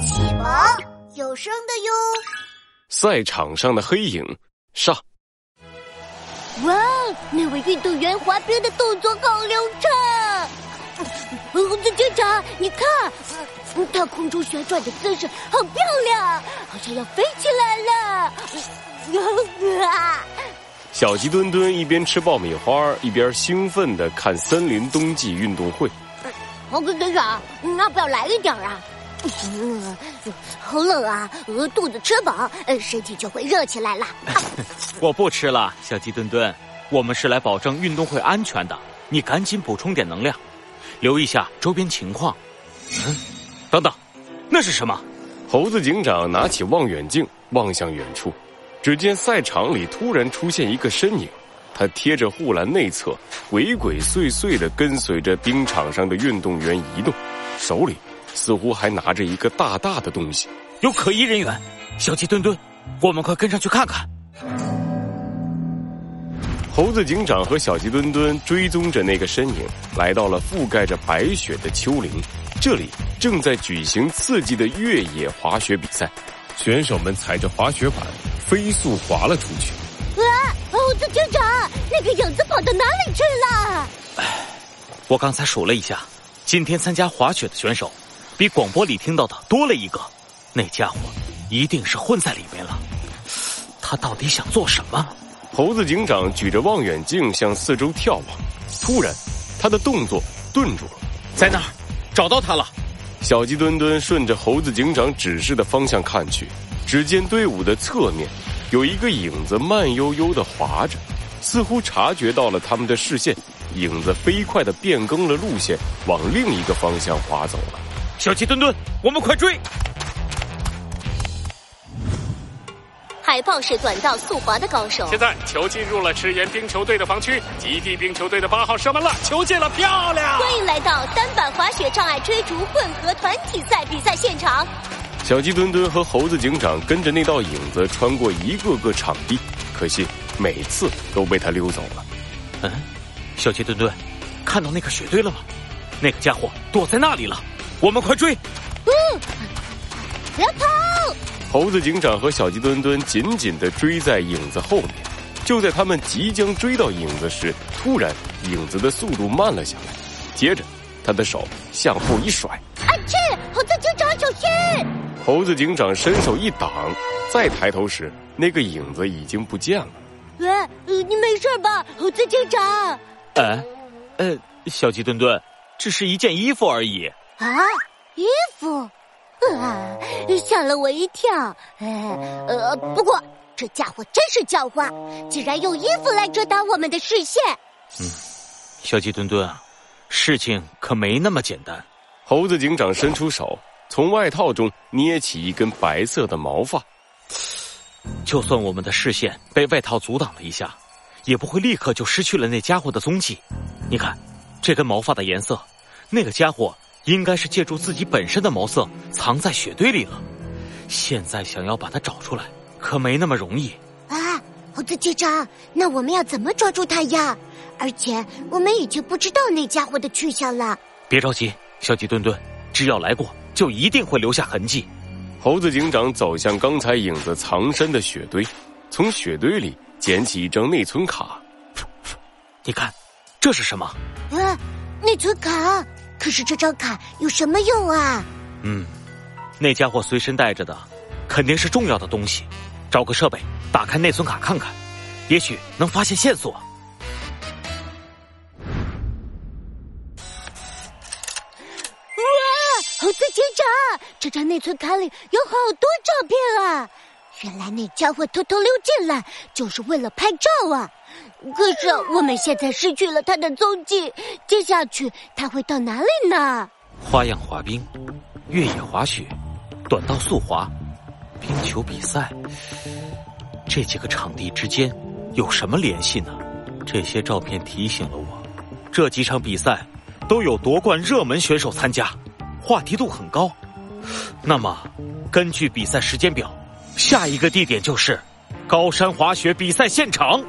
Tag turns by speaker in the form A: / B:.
A: 启蒙有声的哟。
B: 赛场上的黑影上。
C: 哇，那位运动员滑冰的动作好流畅！猴子警长，你看，他空中旋转的姿势好漂亮，好像要飞起来了。
B: 小鸡墩墩一边吃爆米花，一边兴奋的看森林冬季运动会。
C: 猴子队长，要不要来一点啊？嗯，好冷啊！肚子吃饱，身体就会热起来了。
D: 我不吃了，小鸡墩墩，我们是来保证运动会安全的。你赶紧补充点能量，留意下周边情况。嗯，等等，那是什么？
B: 猴子警长拿起望远镜望向远处，只见赛场里突然出现一个身影，他贴着护栏内侧，鬼鬼祟祟的跟随着冰场上的运动员移动，手里。似乎还拿着一个大大的东西，
D: 有可疑人员。小鸡墩墩，我们快跟上去看看。
B: 猴子警长和小鸡墩墩追踪着那个身影，来到了覆盖着白雪的丘陵。这里正在举行刺激的越野滑雪比赛，选手们踩着滑雪板飞速滑了出去。
C: 啊！猴子警长，那个影子跑到哪里去了？
D: 哎，我刚才数了一下，今天参加滑雪的选手。比广播里听到的多了一个，那家伙一定是混在里面了。他到底想做什么？
B: 猴子警长举着望远镜向四周眺望，突然，他的动作顿住了。
D: 在那儿，找到他了。
B: 小鸡墩墩顺着猴子警长指示的方向看去，只见队伍的侧面有一个影子慢悠悠的滑着，似乎察觉到了他们的视线，影子飞快的变更了路线，往另一个方向滑走了。
D: 小鸡墩墩，我们快追！
C: 海豹是短道速滑的高手。
E: 现在球进入了赤岩冰球队的防区，极地冰球队的八号射门了，球进了，漂亮！
C: 欢迎来到单板滑雪障碍追逐混合团体赛比赛现场。
B: 小鸡墩墩和猴子警长跟着那道影子穿过一个个场地，可惜每次都被他溜走了。
D: 嗯，小鸡墩墩，看到那个雪堆了吗？那个家伙躲在那里了。我们快追！嗯，
C: 别跑！
B: 猴子警长和小鸡墩墩紧紧的追在影子后面。就在他们即将追到影子时，突然影子的速度慢了下来。接着，他的手向后一甩，
C: 啊！去！猴子警长小心！
B: 猴子警长伸手一挡，再抬头时，那个影子已经不见了。
C: 喂，你没事吧，猴子警长？
D: 哎，呃，小鸡墩墩，只是一件衣服而已。
C: 啊，衣服，啊，吓了我一跳。呃，不过这家伙真是狡猾，竟然用衣服来遮挡我们的视线。
D: 嗯，小鸡墩墩啊，事情可没那么简单。
B: 猴子警长伸出手，从外套中捏起一根白色的毛发。
D: 就算我们的视线被外套阻挡了一下，也不会立刻就失去了那家伙的踪迹。你看，这根毛发的颜色，那个家伙。应该是借助自己本身的毛色藏在雪堆里了，现在想要把它找出来，可没那么容易。
C: 啊，猴子警长，那我们要怎么抓住他呀？而且我们已经不知道那家伙的去向了。
D: 别着急，小鸡墩墩，只要来过，就一定会留下痕迹。
B: 猴子警长走向刚才影子藏身的雪堆，从雪堆里捡起一张内存卡。
D: 你看，这是什么？
C: 啊，内存卡。可是这张卡有什么用啊？
D: 嗯，那家伙随身带着的，肯定是重要的东西。找个设备，打开内存卡看看，也许能发现线索。哇，
C: 猴子警长，这张内存卡里有好多照片啊！原来那家伙偷偷溜进来，就是为了拍照啊！可是我们现在失去了他的踪迹，接下去他会到哪里呢？
D: 花样滑冰、越野滑雪、短道速滑、冰球比赛，这几个场地之间有什么联系呢？这些照片提醒了我，这几场比赛都有夺冠热门选手参加，话题度很高。那么，根据比赛时间表。下一个地点就是高山滑雪比赛现场。